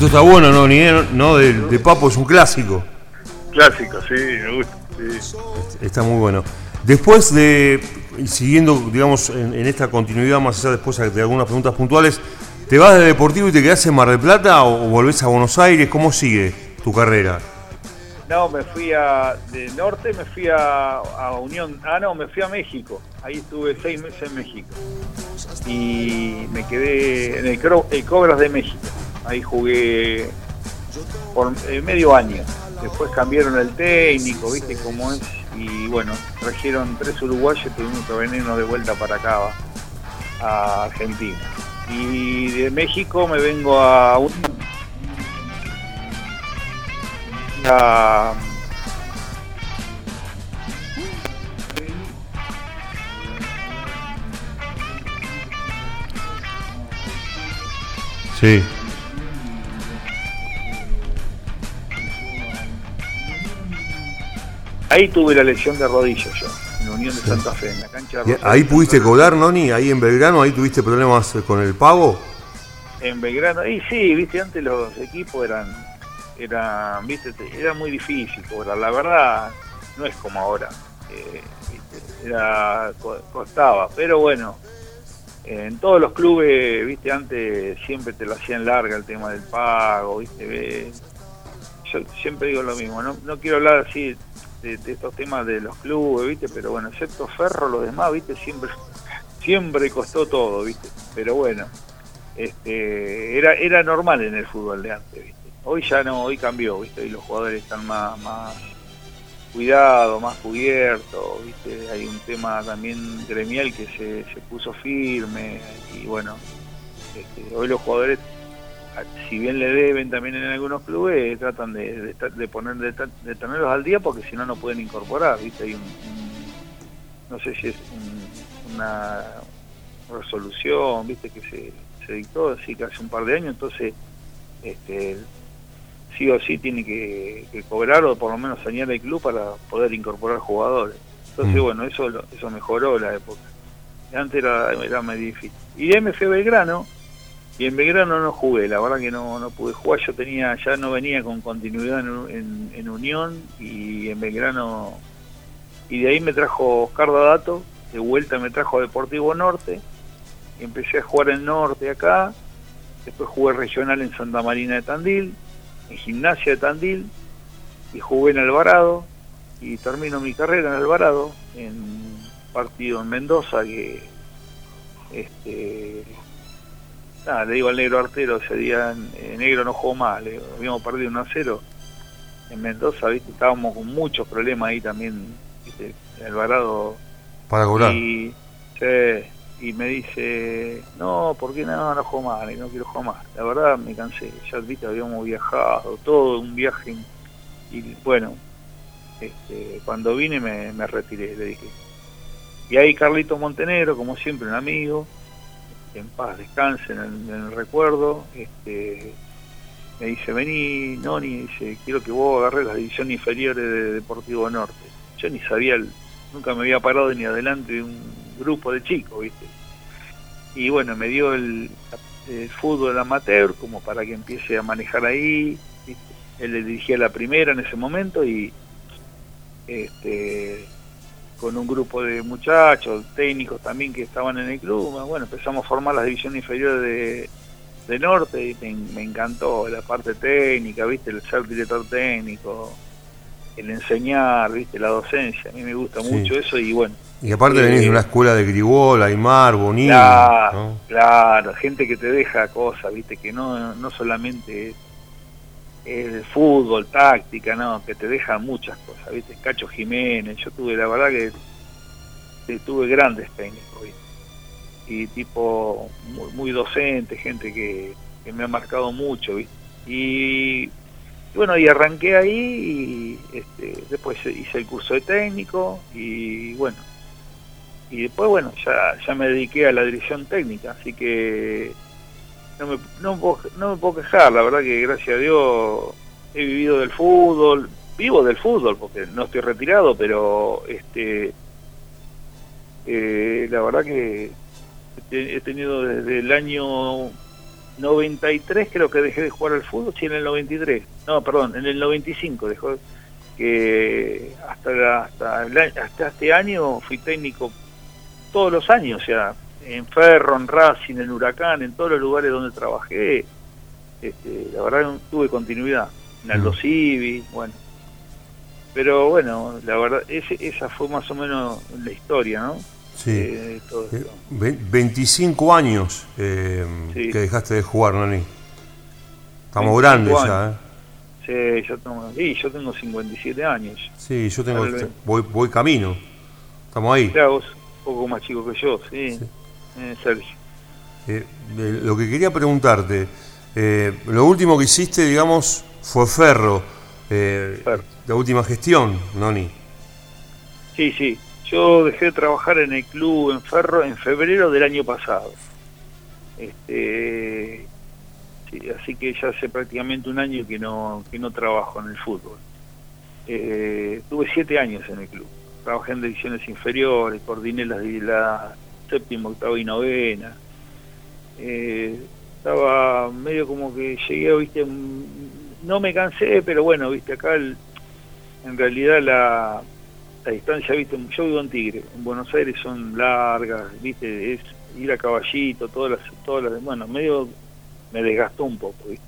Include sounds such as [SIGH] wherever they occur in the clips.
Esto está bueno, ¿no? Ni, no de, de Papo es un clásico. Clásico, sí, me gusta. sí. Está muy bueno. Después de, siguiendo, digamos, en, en esta continuidad, más allá después de algunas preguntas puntuales, ¿te vas de Deportivo y te quedás en Mar del Plata o, o volvés a Buenos Aires? ¿Cómo sigue tu carrera? No, me fui a. De norte me fui a, a Unión. Ah, no, me fui a México. Ahí estuve seis meses en México. Y me quedé en el, el Cobras de México. Ahí jugué por eh, medio año. Después cambiaron el técnico, viste cómo es. Y bueno, trajeron tres uruguayos, tuvimos que venirnos de vuelta para acá, a Argentina. Y de México me vengo a un a- Sí. Ahí tuve la lesión de rodillas yo, en Unión de Santa Fe, en la cancha de ¿Y Rosario ¿Ahí pudiste cobrar, Noni? ¿Ahí en Belgrano? ¿Ahí tuviste problemas con el pago? En Belgrano. Y sí, viste, antes los equipos eran, eran viste, te- era muy difícil cobrar. La verdad, no es como ahora. eh, era, co- costaba, pero bueno. En todos los clubes, viste, antes siempre te lo hacían larga el tema del pago, viste, yo siempre digo lo mismo, no, no quiero hablar así de, estos temas de los clubes, viste, pero bueno, excepto Ferro, los demás, viste, siempre, siempre costó todo, viste, pero bueno, este, era, era normal en el fútbol de antes, viste. Hoy ya no, hoy cambió, viste, y los jugadores están más, más cuidados, más cubiertos, viste, hay un tema también gremial que se, se puso firme, y bueno, este, hoy los jugadores si bien le deben también en algunos clubes, tratan de, de, poner de, tenerlos al día porque si no no pueden incorporar, ¿viste? Hay un, un- no sé si es un- una resolución, ¿viste? Que se, se dictó así que hace un par de años, entonces este sí o sí tiene que, que cobrar o por lo menos señala el club para poder incorporar jugadores. Entonces, Mm. bueno, eso eso mejoró la época. Antes era, era muy difícil. Y a Belgrano, y en Belgrano no jugué, la verdad que no, no pude jugar. Yo tenía, ya no venía con continuidad en, en- Unión y en Belgrano. Y de ahí me trajo Oscar Dadato, de vuelta me trajo a Deportivo Norte. Y empecé a jugar en Norte acá. Después jugué regional en Santa Marina de Tandil, en Gimnasia de Tandil. Y jugué en Alvarado. Y termino mi carrera en Alvarado, en partido en Mendoza que. Este, Nada, le digo al negro artero ese día, eh, negro no jugó más, le digo, habíamos perdido 1 a 0 en Mendoza, viste, estábamos con muchos problemas ahí también, viste, Alvarado. Para cobrar. Y, sí, y me dice, no, ¿por qué no, no juego más? No quiero jugar más. La verdad me cansé, ya viste, habíamos viajado, todo un viaje, y bueno, este, cuando vine me, me retiré, le dije. Y ahí Carlito Montenegro, como siempre, un amigo, en paz descanse en el, recuerdo, este, me dice, vení, Noni, dice, quiero que vos agarres las divisiones inferiores de Deportivo Norte. Yo ni sabía, el- nunca me había parado ni adelante de un grupo de chicos, ¿viste? Y bueno, me dio el, fútbol amateur como para que empiece a manejar ahí. Él le dirigía la primera en ese momento y este con un grupo de muchachos, técnicos también que estaban en el club, bueno, empezamos a formar las divisiones inferiores de, de Norte y me, me encantó la parte técnica, viste, el ser director técnico, el enseñar, viste, la docencia, a mí me gusta Sí. mucho eso y bueno, Y aparte Eh, venís de una escuela de Gribol, Aymar, Bonini. Claro, ¿no? claro, gente que te deja cosas, viste, que no, no solamente es fútbol, táctica, no, que te deja muchas cosas, viste, Cacho Jiménez, yo tuve, la verdad que, tuve grandes técnicos, y tipo muy, muy docente, gente que, me ha marcado mucho, y bueno, y arranqué ahí y este, después hice el curso de técnico y bueno, y después bueno ya ya me dediqué a la dirección técnica así que no me, no, no me puedo quejar la verdad que gracias a Dios he vivido del fútbol vivo del fútbol porque no estoy retirado pero este eh, la verdad que he he tenido desde el año 93 creo que dejé de jugar al fútbol, sí, en el 93. No, perdón, en el 95 dejó que hasta, hasta, hasta este año fui técnico todos los años, o sea, en Ferro, en Racing, en Huracán, en todos los lugares donde trabajé, este, la verdad tuve continuidad. En Aldo Civi, bueno. Pero bueno, la verdad, ese, esa fue más o menos la historia, ¿no? Sí. Eh, 25 años eh, que dejaste de jugar, Nani. Estamos grandes ya, ¿eh? Sí, yo tengo, sí, yo tengo 57 años. Sí, yo tengo, voy, voy camino. Estamos ahí. Claro, un poco más chico que yo, sí. Eh, Sergio. Eh, lo que quería preguntarte, eh, lo último que hiciste, digamos, fue Ferro, Ferro. la última gestión, Noni. Sí, sí. Yo dejé de trabajar en el club en Ferro en febrero del año pasado. Este, así que ya hace prácticamente un año que no, que no trabajo en el fútbol. tuve siete años en el club. Trabajé en divisiones inferiores, coordiné las, la séptimo, octavo y novena. Eh, estaba medio como que llegué, viste, no me cansé, pero bueno, viste, acá en realidad la, la distancia, viste, yo vivo en Tigre, en Buenos Aires son largas, viste, es ir a caballito, todas las, todas las, bueno, medio me desgastó un poco, viste.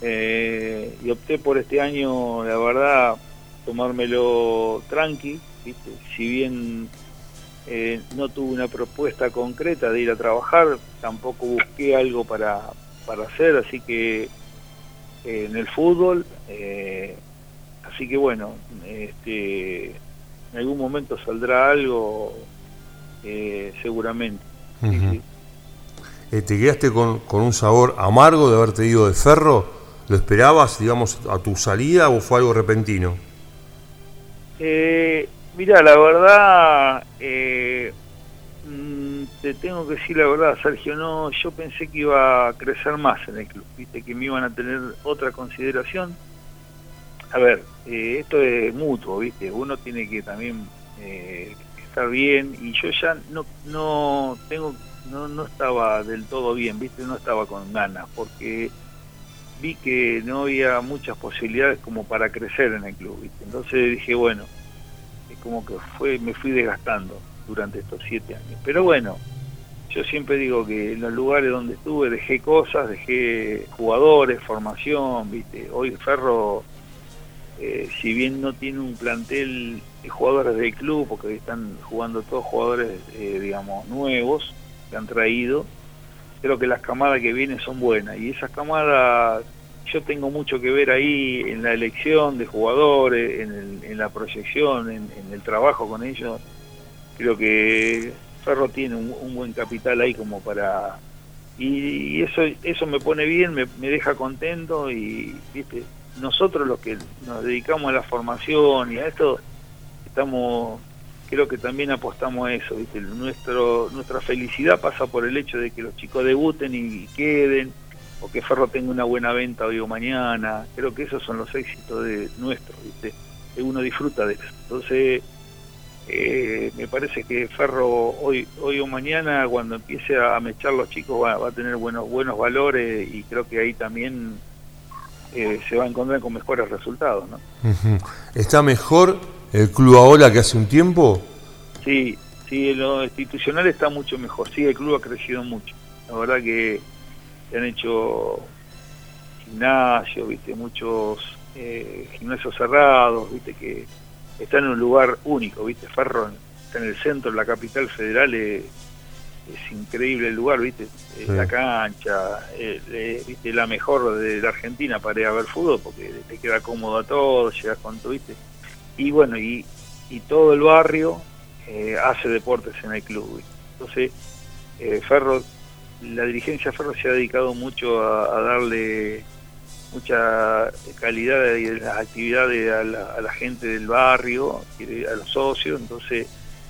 Eh, y opté por este año, la verdad, tomármelo tranqui, viste, si bien eh, no tuve una propuesta concreta de ir a trabajar, tampoco busqué algo para, para hacer, así que eh, en el fútbol, eh, así que bueno, este, en algún momento saldrá algo seguramente. ¿Te quedaste con, con un sabor amargo de haberte ido de ferro? ¿Lo esperabas, digamos, a tu salida o fue algo repentino? Eh, Mira, la verdad, eh, mm, te tengo que decir la verdad, Sergio, no, yo pensé que iba a crecer más en el club, viste, que me iban a tener otra consideración. A ver, eh, esto es mutuo, viste, uno tiene que también eh, estar bien y yo ya no, no tengo, no, no estaba del todo bien, viste, no estaba con ganas, porque vi que no había muchas posibilidades como para crecer en el club, viste. Entonces dije, bueno, como que fue me fui desgastando durante estos siete años. Pero bueno, yo siempre digo que en los lugares donde estuve dejé cosas, dejé jugadores, formación, viste. Hoy Ferro, eh, si bien no tiene un plantel de jugadores del club, porque están jugando todos jugadores, eh, digamos, nuevos que han traído, creo que las camadas que vienen son buenas y esas camadas yo tengo mucho que ver ahí en la elección de jugadores, en, la proyección, en, el trabajo con ellos. Creo que Ferro tiene un, buen capital ahí como para... Y, eso eso me pone bien, me, deja contento y, viste, nosotros los que nos dedicamos a la formación y a esto, estamos creo que también apostamos a eso, ¿viste? Nuestro, nuestra felicidad pasa por el hecho de que los chicos debuten y queden, o que Ferro tenga una buena venta hoy o mañana. Creo que esos son los éxitos de nuestros, ¿viste? Uno disfruta de eso. Entonces, eh, me parece que Ferro hoy hoy o mañana, cuando empiece a mechar los chicos, va, a tener buenos buenos valores y creo que ahí también eh, se va a encontrar con mejores resultados, ¿no? ¿Está mejor el club ahora que hace un tiempo? Sí, sí, lo institucional está mucho mejor. Sí, el club ha crecido mucho. La verdad que han hecho gimnasios, viste, muchos eh, gimnasios cerrados, viste, que están en un lugar único, viste, Ferro está en el centro, la capital federal, es, increíble el lugar, viste, la cancha, eh, viste, la mejor de la Argentina para ir a ver fútbol, porque te queda cómodo a todo, llegas con tu, viste, y bueno, y, y todo el barrio eh, hace deportes en el club, entonces Ferro la dirigencia Ferro se ha dedicado mucho a, darle mucha calidad y las actividades a la, gente del barrio, a los socios, entonces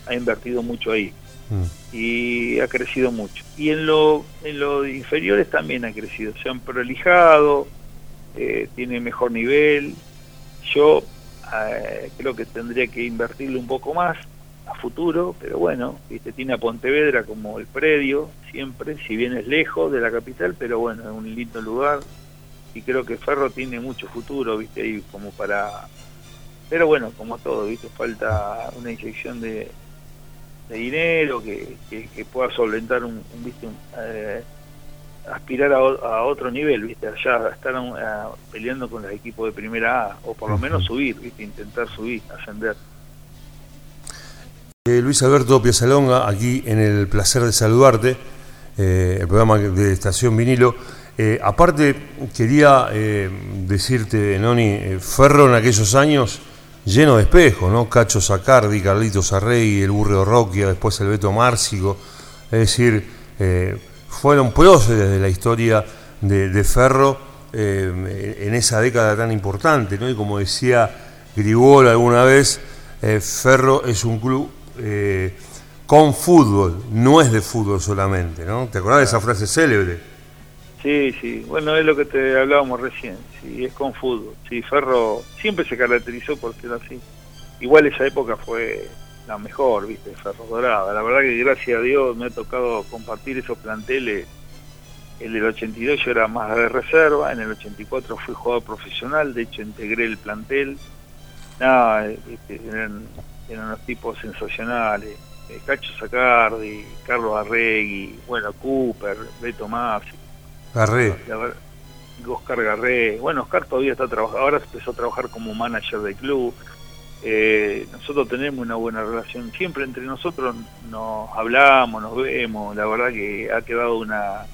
ha invertido mucho ahí mm. y ha crecido mucho. Y en lo, en los inferiores también ha crecido, se han prolijado, eh, tiene mejor nivel. Yo eh, creo que tendría que invertirle un poco más, a futuro, pero bueno, viste, tiene a Pontevedra como el predio, siempre, si bien es lejos de la capital, pero bueno, es un lindo lugar, y creo que Ferro tiene mucho futuro, viste, ahí como para... Pero bueno, como todo, viste, falta una inyección de, de dinero que, que, pueda solventar un, viste, eh, aspirar a, otro nivel, viste, allá estar peleando con los equipos de primera A, o por lo menos subir, viste, intentar subir, ascender. Eh, Luis Alberto Piazalonga, aquí en el placer de saludarte, eh, el programa de Estación Vinilo. Eh, aparte, quería decirte, Noni, Ferro en aquellos años lleno de espejos, ¿no? Cacho Sacardi, Carlitos Arrey, el Burro Roquia, después el Beto Márcico. Es decir, fueron próceres de la historia de, Ferro en esa década tan importante, ¿no? Y como decía Grigol alguna vez, Ferro es un club eh, con fútbol, no es de fútbol solamente, ¿no? ¿Te acordás de esa frase célebre? Sí, sí, bueno, es lo que te hablábamos recién, sí, es con fútbol. Sí, Ferro siempre se caracterizó por ser así. Igual esa época fue la mejor, viste, Ferro Dorada. La verdad que gracias a Dios me ha tocado compartir esos planteles. El del 82 yo era más de reserva, en el 84 fui jugador profesional, de hecho integré el plantel. Nada, este, eran eran unos tipos sensacionales. Eh, Cacho Sacardi, Carlos Arregui, bueno, Cooper, Beto Masi. Garré. Oscar Garré. Bueno, Oscar todavía está trabajando, ahora empezó a trabajar como manager del club. Eh, nosotros tenemos una buena relación, siempre entre nosotros nos hablamos, nos vemos, la verdad que ha quedado una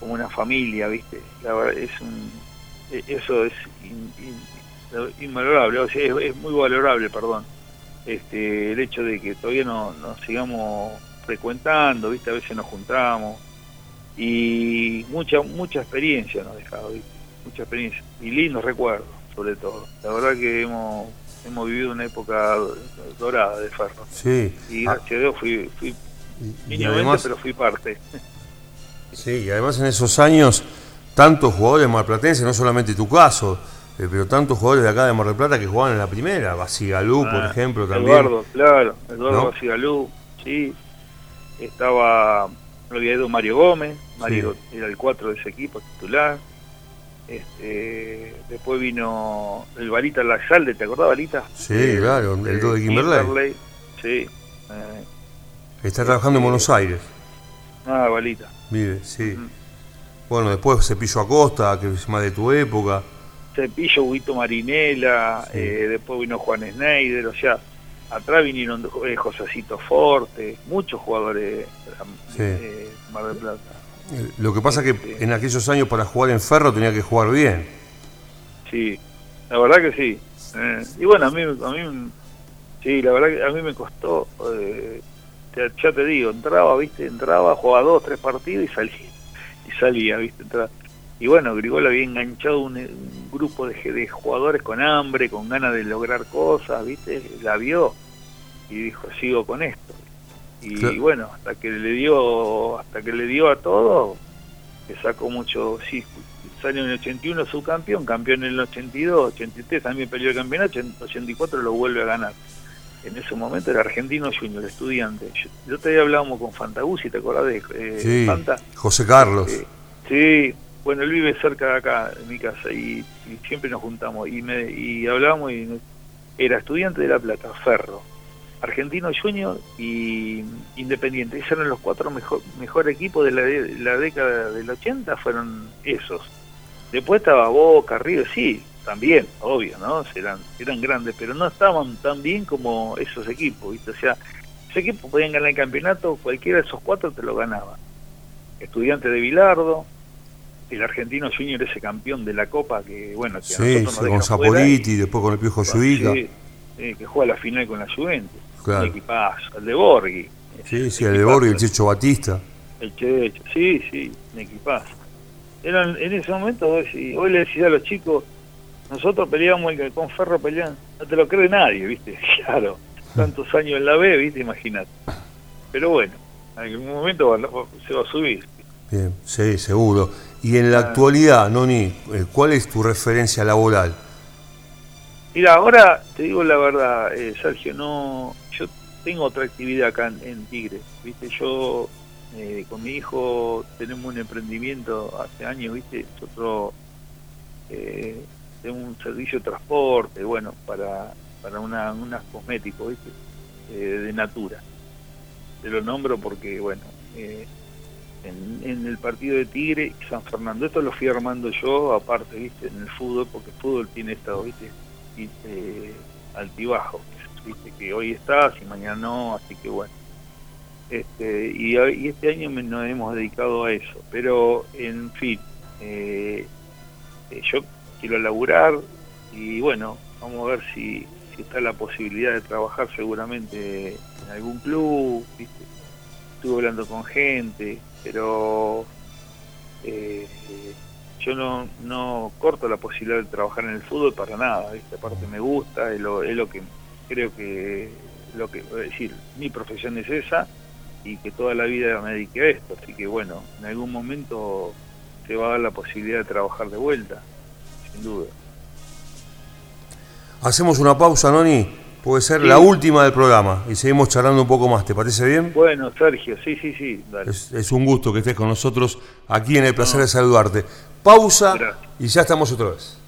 como una familia, ¿viste? La verdad es un e, eso es invalorable, o sea, es muy valorable, perdón este, el hecho de que todavía no, nos sigamos frecuentando, ¿viste? A veces nos juntamos y mucha mucha experiencia nos ha dejado, Mucha experiencia y lindos recuerdos, sobre todo. La verdad que hemos hemos vivido una época dorada de Ferro. Sí. Y gracias a Dios fui, fui mínimamente, pero fui parte. Sí, y además en esos años tantos jugadores marplatenses, no solamente tu caso, eh, pero tantos jugadores de acá de Mar del Plata que jugaban en la primera, Basigalú, por ah, ejemplo, también. Eduardo, claro, Eduardo Basigalú, sí. Estaba, lo había ido Mario Gómez, Mario era el 4 de ese equipo titular. Este, después vino el Balita Laxalde, ¿te acordás, Balita? Sí, claro, el 2 de Kimberley. Sí. Eh, Está trabajando en este, Buenos Aires. Ah, Balita. Vive, sí. Bueno, después Cepillo Acosta, que es más de tu época. Cepillo, Huito Marinela, eh, después vino Juan Schneider, o sea, atrás vinieron eh, Forte, muchos jugadores de Mar del Plata. Eh, lo que pasa es que este. en aquellos años para jugar en Ferro tenía que jugar bien. Sí, la verdad que sí. y bueno, a mí, a mí, sí, la verdad que a mí me costó, ya te digo, entraba, viste, entraba, jugaba dos, tres partidos y salía, y salía, viste, entraba y bueno, Grigol había enganchado un, grupo de, jugadores con hambre, con ganas de lograr cosas, ¿viste? La vio y dijo, sigo con esto. Y, bueno, hasta que le dio hasta que le dio a todo, que sacó mucho, sí, salió en el 81 subcampeón, campeón en el 82, 83 también peleó el campeonato, en 84 lo vuelve a ganar. En ese momento era argentino junior, estudiante. Yo, te había hablado con Fantaguzzi, ¿te acordás de eh, sí, José Carlos. Eh, sí, bueno, él vive cerca de acá, de mi casa, y, siempre nos juntamos y, me, y hablamos. Y era estudiante de La Plata, Ferro, Argentino Junior y Independiente. Esos eran los cuatro mejor, mejor equipos de la, década del 80, fueron esos. Después estaba Boca, Río, sí, también, obvio, ¿no? Eran, eran grandes, pero no estaban tan bien como esos equipos, ¿viste? O sea, esos equipos podían ganar el campeonato, cualquiera de esos cuatro te lo ganaba. Estudiante de Bilardo, el argentino junior ese campeón de la Copa que bueno que sí, con Zapoliti después con el Piojo Suica sí, que juega la final con la Juventus. Claro. equipazo el de Borghi. Sí, sí, el de Borghi el Checho Batista. El Checho, sí, sí, un equipazo. Eran en ese momento hoy, hoy le decía a los chicos nosotros peleábamos con Ferro peleando no te lo cree nadie, viste, [LAUGHS] claro tantos años en la B, viste, imagínate. Pero bueno en algún momento se va a subir. Bien, sí, seguro. Y en la actualidad, Noni, eh, ¿cuál es tu referencia laboral? Mira, ahora te digo la verdad, eh, Sergio, no, yo tengo otra actividad acá en, Tigre. Viste, yo eh, con mi hijo tenemos un emprendimiento hace años, viste, nosotros eh, tenemos un servicio de transporte, bueno, para, para una, unas cosméticos, viste, eh, de Natura. Te lo nombro porque, bueno, en, el partido de Tigre y San Fernando, esto lo fui armando yo, aparte, viste, en el fútbol, porque el fútbol tiene estado, viste, altibajo viste que hoy estás y mañana no, así que bueno. Este, y, este año nos hemos dedicado a eso, pero en fin, eh, eh, yo quiero laburar y bueno, vamos a ver si, si está la posibilidad de trabajar seguramente en algún club, ¿viste? estuve hablando con gente, pero eh, yo no, corto la posibilidad de trabajar en el fútbol para nada, ¿viste? aparte me gusta, es lo, es que creo que lo que decir, mi profesión es esa y que toda la vida me dediqué a esto, así que bueno, en algún momento se va a dar la posibilidad de trabajar de vuelta, sin duda. Hacemos una pausa, Noni, puede ser la última del programa y seguimos charlando un poco más, ¿te parece bien? Bueno, Sergio, sí, sí, sí. Es, un gusto que estés con nosotros aquí en el placer de saludarte. Pausa y ya estamos otra vez.